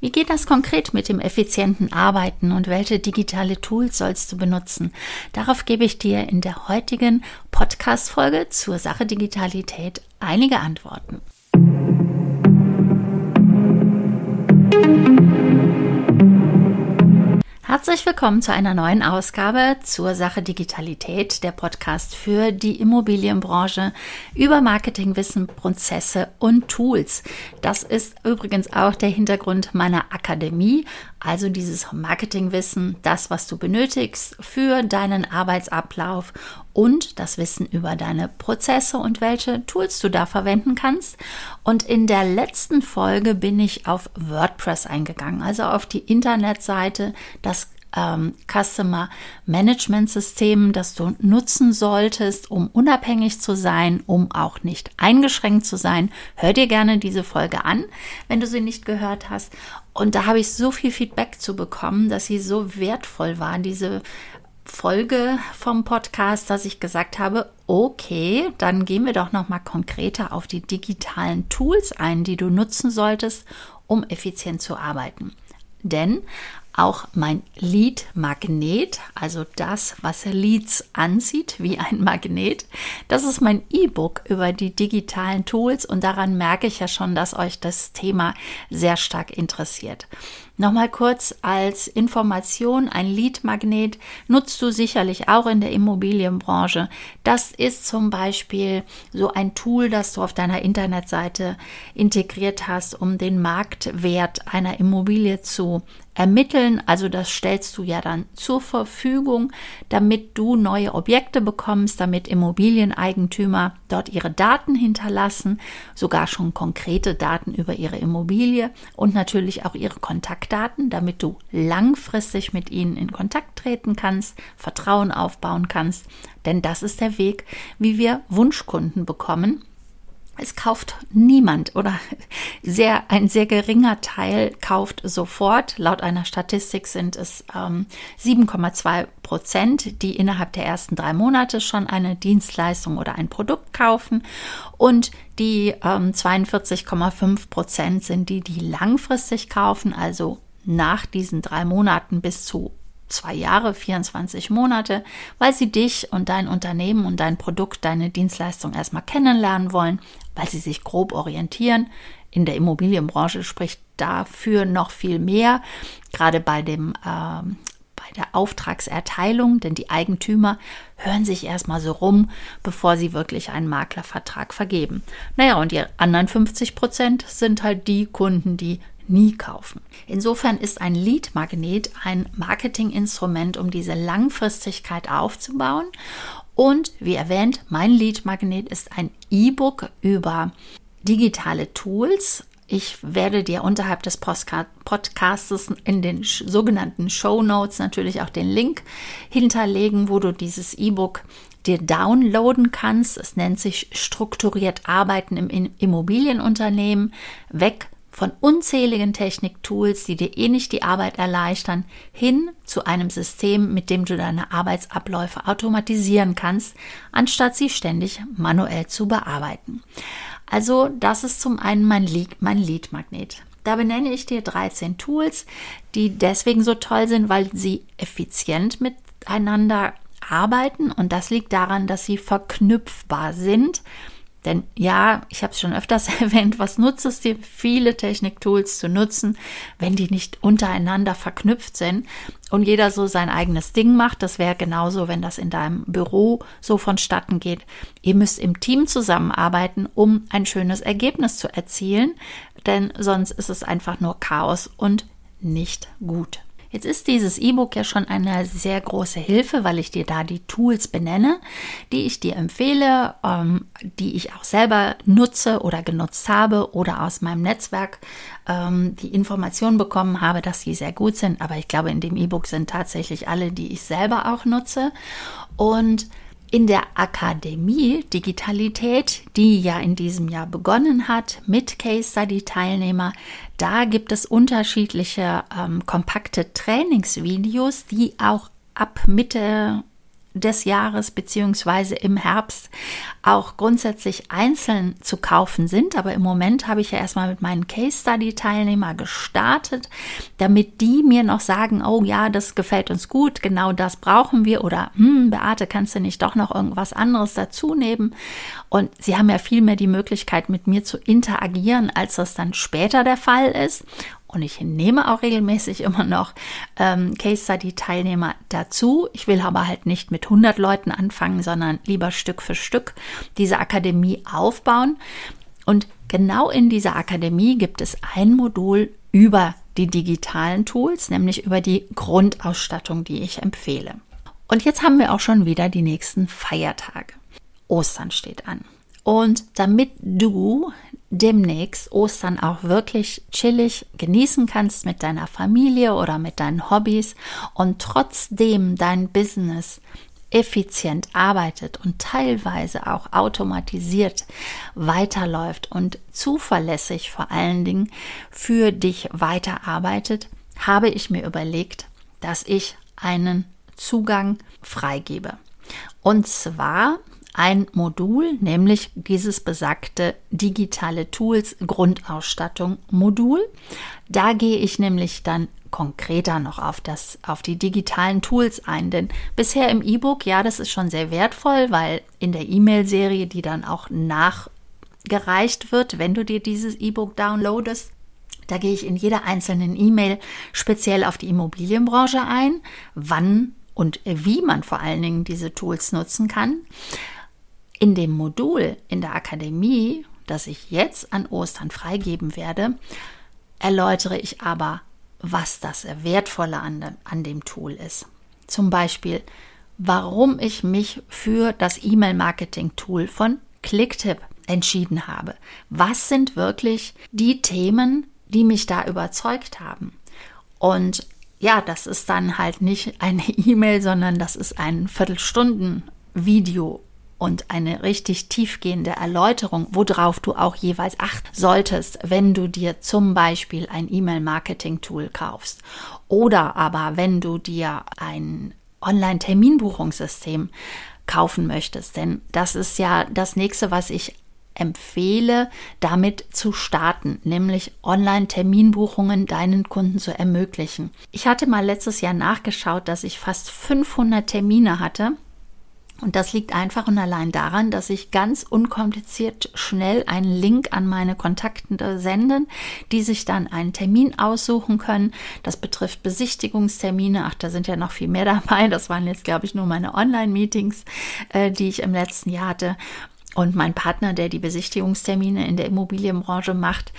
Wie geht das konkret mit dem effizienten Arbeiten und welche digitale Tools sollst du benutzen? Darauf gebe ich dir in der heutigen Podcast-Folge zur Sache Digitalität einige Antworten. Herzlich willkommen zu einer neuen Ausgabe zur Sache Digitalität, der Podcast für die Immobilienbranche über Marketingwissen, Prozesse und Tools. Das ist übrigens auch der Hintergrund meiner Akademie, also dieses Marketingwissen, das, was du benötigst für deinen Arbeitsablauf und das Wissen über deine Prozesse und welche Tools du da verwenden kannst. Und in der letzten Folge bin ich auf WordPress eingegangen, also auf die Internetseite, das ähm, Customer Management System, das du nutzen solltest, um unabhängig zu sein, um auch nicht eingeschränkt zu sein. Hör dir gerne diese Folge an, wenn du sie nicht gehört hast. Und da habe ich so viel Feedback zu bekommen, dass sie so wertvoll war, diese Folge vom Podcast, dass ich gesagt habe, okay, dann gehen wir doch noch mal konkreter auf die digitalen Tools ein, die du nutzen solltest, um effizient zu arbeiten. Denn auch mein Lead-Magnet, also das, was Leads anzieht wie ein Magnet. Das ist mein E-Book über die digitalen Tools und daran merke ich ja schon, dass euch das Thema sehr stark interessiert. Nochmal kurz als Information, ein Lead-Magnet nutzt du sicherlich auch in der Immobilienbranche. Das ist zum Beispiel so ein Tool, das du auf deiner Internetseite integriert hast, um den Marktwert einer Immobilie zu ermitteln. Also das stellst du ja dann zur Verfügung, damit du neue Objekte bekommst, damit Immobilieneigentümer dort ihre Daten hinterlassen, sogar schon konkrete Daten über ihre Immobilie und natürlich auch ihre Kontaktdaten, damit du langfristig mit ihnen in Kontakt treten kannst, Vertrauen aufbauen kannst. Denn das ist der Weg, wie wir Wunschkunden bekommen. Es kauft niemand oder sehr, ein sehr geringer Teil kauft sofort. Laut einer Statistik sind es ähm, 7,2 Prozent, die innerhalb der ersten drei Monate schon eine Dienstleistung oder ein Produkt kaufen. Und die ähm, 42,5 Prozent sind die, die langfristig kaufen, also nach diesen drei Monaten bis zu zwei Jahre, 24 Monate, weil sie dich und dein Unternehmen und dein Produkt, deine Dienstleistung erstmal kennenlernen wollen, weil sie sich grob orientieren. In der Immobilienbranche spricht dafür noch viel mehr, gerade bei dem äh, bei der Auftragserteilung, denn die Eigentümer hören sich erstmal so rum, bevor sie wirklich einen Maklervertrag vergeben. Naja, und die anderen 50 Prozent sind halt die Kunden, die nie kaufen. Insofern ist ein Lead-Magnet ein Marketinginstrument, um diese Langfristigkeit aufzubauen. Und wie erwähnt, mein Lead-Magnet ist ein E-Book über digitale Tools. Ich werde dir unterhalb des Podcasts in den sogenannten Show Notes natürlich auch den Link hinterlegen, wo du dieses E-Book dir downloaden kannst. Es nennt sich strukturiert Arbeiten im Immobilienunternehmen, weg von unzähligen Techniktools, die dir eh nicht die Arbeit erleichtern, hin zu einem System, mit dem du deine Arbeitsabläufe automatisieren kannst, anstatt sie ständig manuell zu bearbeiten. Also das ist zum einen mein Lead, mein Lead Magnet. Da benenne ich dir 13 Tools, die deswegen so toll sind, weil sie effizient miteinander arbeiten und das liegt daran, dass sie verknüpfbar sind denn ja, ich habe es schon öfters erwähnt, was nutzt es dir, viele Techniktools zu nutzen, wenn die nicht untereinander verknüpft sind und jeder so sein eigenes Ding macht. Das wäre genauso, wenn das in deinem Büro so vonstatten geht. Ihr müsst im Team zusammenarbeiten, um ein schönes Ergebnis zu erzielen, denn sonst ist es einfach nur Chaos und nicht gut. Jetzt ist dieses E-Book ja schon eine sehr große Hilfe, weil ich dir da die Tools benenne, die ich dir empfehle, ähm, die ich auch selber nutze oder genutzt habe oder aus meinem Netzwerk ähm, die Information bekommen habe, dass sie sehr gut sind. Aber ich glaube, in dem E-Book sind tatsächlich alle, die ich selber auch nutze. Und in der Akademie Digitalität, die ja in diesem Jahr begonnen hat mit Case Study Teilnehmer, da gibt es unterschiedliche ähm, kompakte Trainingsvideos, die auch ab Mitte des Jahres beziehungsweise im Herbst auch grundsätzlich einzeln zu kaufen sind. Aber im Moment habe ich ja erstmal mit meinen Case Study Teilnehmer gestartet, damit die mir noch sagen, oh ja, das gefällt uns gut, genau das brauchen wir oder hm, Beate, kannst du nicht doch noch irgendwas anderes dazu nehmen? Und sie haben ja viel mehr die Möglichkeit, mit mir zu interagieren, als das dann später der Fall ist. Und ich nehme auch regelmäßig immer noch ähm, Case Study Teilnehmer dazu. Ich will aber halt nicht mit 100 Leuten anfangen, sondern lieber Stück für Stück diese Akademie aufbauen. Und genau in dieser Akademie gibt es ein Modul über die digitalen Tools, nämlich über die Grundausstattung, die ich empfehle. Und jetzt haben wir auch schon wieder die nächsten Feiertage. Ostern steht an. Und damit du demnächst Ostern auch wirklich chillig genießen kannst mit deiner Familie oder mit deinen Hobbys und trotzdem dein Business effizient arbeitet und teilweise auch automatisiert weiterläuft und zuverlässig vor allen Dingen für dich weiterarbeitet, habe ich mir überlegt, dass ich einen Zugang freigebe. Und zwar ein Modul, nämlich dieses besagte digitale Tools Grundausstattung Modul. Da gehe ich nämlich dann konkreter noch auf das auf die digitalen Tools ein, denn bisher im E-Book, ja, das ist schon sehr wertvoll, weil in der E-Mail-Serie, die dann auch nachgereicht wird, wenn du dir dieses E-Book downloadest, da gehe ich in jeder einzelnen E-Mail speziell auf die Immobilienbranche ein, wann und wie man vor allen Dingen diese Tools nutzen kann. In dem Modul in der Akademie, das ich jetzt an Ostern freigeben werde, erläutere ich aber, was das Wertvolle an, dem, an dem Tool ist. Zum Beispiel, warum ich mich für das E-Mail-Marketing-Tool von Clicktip entschieden habe. Was sind wirklich die Themen, die mich da überzeugt haben? Und ja, das ist dann halt nicht eine E-Mail, sondern das ist ein Viertelstunden-Video und eine richtig tiefgehende Erläuterung, worauf du auch jeweils achten solltest, wenn du dir zum Beispiel ein E-Mail-Marketing-Tool kaufst oder aber wenn du dir ein Online-Terminbuchungssystem kaufen möchtest. Denn das ist ja das nächste, was ich empfehle, damit zu starten, nämlich Online-Terminbuchungen deinen Kunden zu ermöglichen. Ich hatte mal letztes Jahr nachgeschaut, dass ich fast 500 Termine hatte und das liegt einfach und allein daran, dass ich ganz unkompliziert schnell einen Link an meine Kontakte senden, die sich dann einen Termin aussuchen können. Das betrifft Besichtigungstermine. Ach, da sind ja noch viel mehr dabei. Das waren jetzt, glaube ich, nur meine Online-Meetings, äh, die ich im letzten Jahr hatte. Und mein Partner, der die Besichtigungstermine in der Immobilienbranche macht,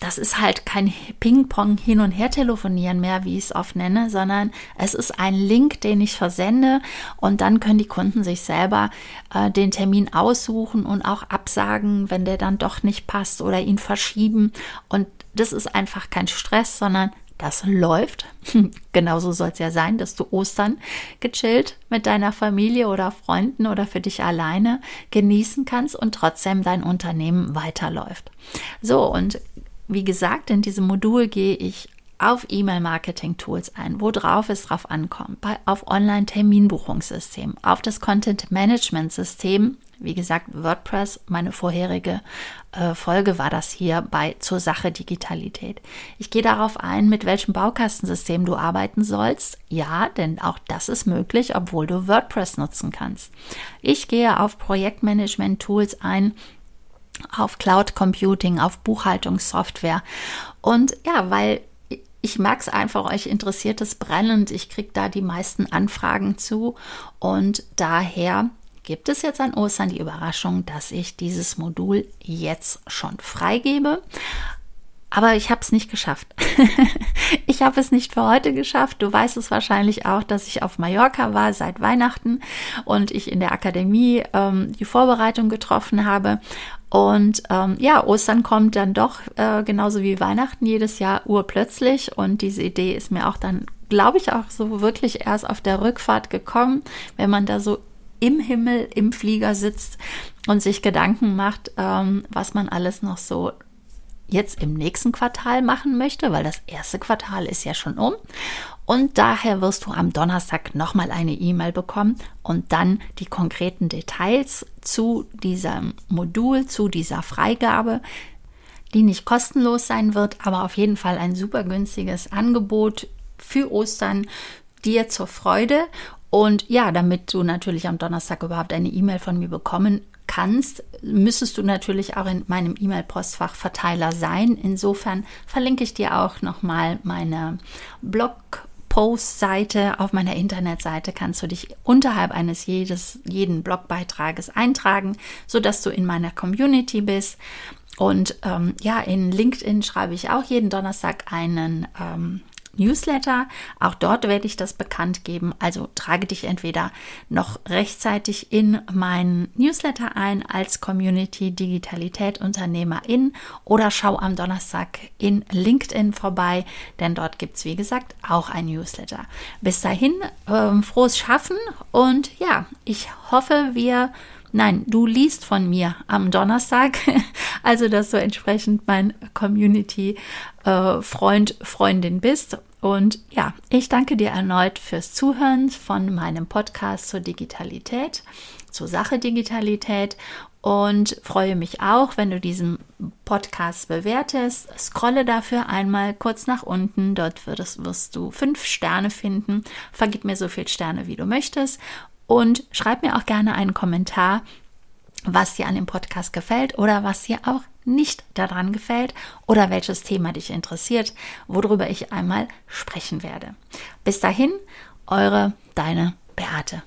das ist halt kein Ping-Pong hin und her telefonieren mehr, wie ich es oft nenne, sondern es ist ein Link, den ich versende und dann können die Kunden sich selber äh, den Termin aussuchen und auch absagen, wenn der dann doch nicht passt oder ihn verschieben. Und das ist einfach kein Stress, sondern das läuft. Genauso soll es ja sein, dass du Ostern gechillt mit deiner Familie oder Freunden oder für dich alleine genießen kannst und trotzdem dein Unternehmen weiterläuft. So, und wie gesagt, in diesem Modul gehe ich auf E-Mail-Marketing-Tools ein, worauf es drauf ankommt, bei, auf Online-Terminbuchungssystem, auf das Content-Management-System wie gesagt, WordPress, meine vorherige äh, Folge war das hier bei zur Sache Digitalität. Ich gehe darauf ein, mit welchem Baukastensystem du arbeiten sollst. Ja, denn auch das ist möglich, obwohl du WordPress nutzen kannst. Ich gehe auf Projektmanagement-Tools ein, auf Cloud Computing, auf Buchhaltungssoftware. Und ja, weil ich mag es einfach, euch interessiert es brennend. Ich kriege da die meisten Anfragen zu und daher gibt es jetzt an Ostern die Überraschung, dass ich dieses Modul jetzt schon freigebe. Aber ich habe es nicht geschafft. ich habe es nicht für heute geschafft. Du weißt es wahrscheinlich auch, dass ich auf Mallorca war seit Weihnachten und ich in der Akademie ähm, die Vorbereitung getroffen habe. Und ähm, ja, Ostern kommt dann doch äh, genauso wie Weihnachten jedes Jahr urplötzlich. Und diese Idee ist mir auch dann, glaube ich, auch so wirklich erst auf der Rückfahrt gekommen, wenn man da so im Himmel im Flieger sitzt und sich Gedanken macht, ähm, was man alles noch so jetzt im nächsten Quartal machen möchte, weil das erste Quartal ist ja schon um. Und daher wirst du am Donnerstag nochmal eine E-Mail bekommen und dann die konkreten Details zu diesem Modul, zu dieser Freigabe, die nicht kostenlos sein wird, aber auf jeden Fall ein super günstiges Angebot für Ostern dir zur Freude. Und ja, damit du natürlich am Donnerstag überhaupt eine E-Mail von mir bekommen kannst, müsstest du natürlich auch in meinem E-Mail-Postfach-Verteiler sein. Insofern verlinke ich dir auch nochmal meine Blog Post-Seite auf meiner Internetseite kannst du dich unterhalb eines jedes, jeden Blogbeitrages eintragen, sodass du in meiner Community bist. Und ähm, ja, in LinkedIn schreibe ich auch jeden Donnerstag einen ähm, Newsletter. Auch dort werde ich das bekannt geben. Also trage dich entweder noch rechtzeitig in meinen Newsletter ein als Community Digitalität Unternehmerin oder schau am Donnerstag in LinkedIn vorbei, denn dort gibt es, wie gesagt, auch ein Newsletter. Bis dahin, ähm, frohes Schaffen und ja, ich hoffe, wir Nein, du liest von mir am Donnerstag, also dass du entsprechend mein Community-Freund, äh, Freundin bist. Und ja, ich danke dir erneut fürs Zuhören von meinem Podcast zur Digitalität, zur Sache Digitalität und freue mich auch, wenn du diesen Podcast bewertest. Scrolle dafür einmal kurz nach unten. Dort wirst, wirst du fünf Sterne finden. Vergib mir so viele Sterne, wie du möchtest. Und schreib mir auch gerne einen Kommentar, was dir an dem Podcast gefällt oder was dir auch nicht daran gefällt oder welches Thema dich interessiert, worüber ich einmal sprechen werde. Bis dahin, eure, deine Beate.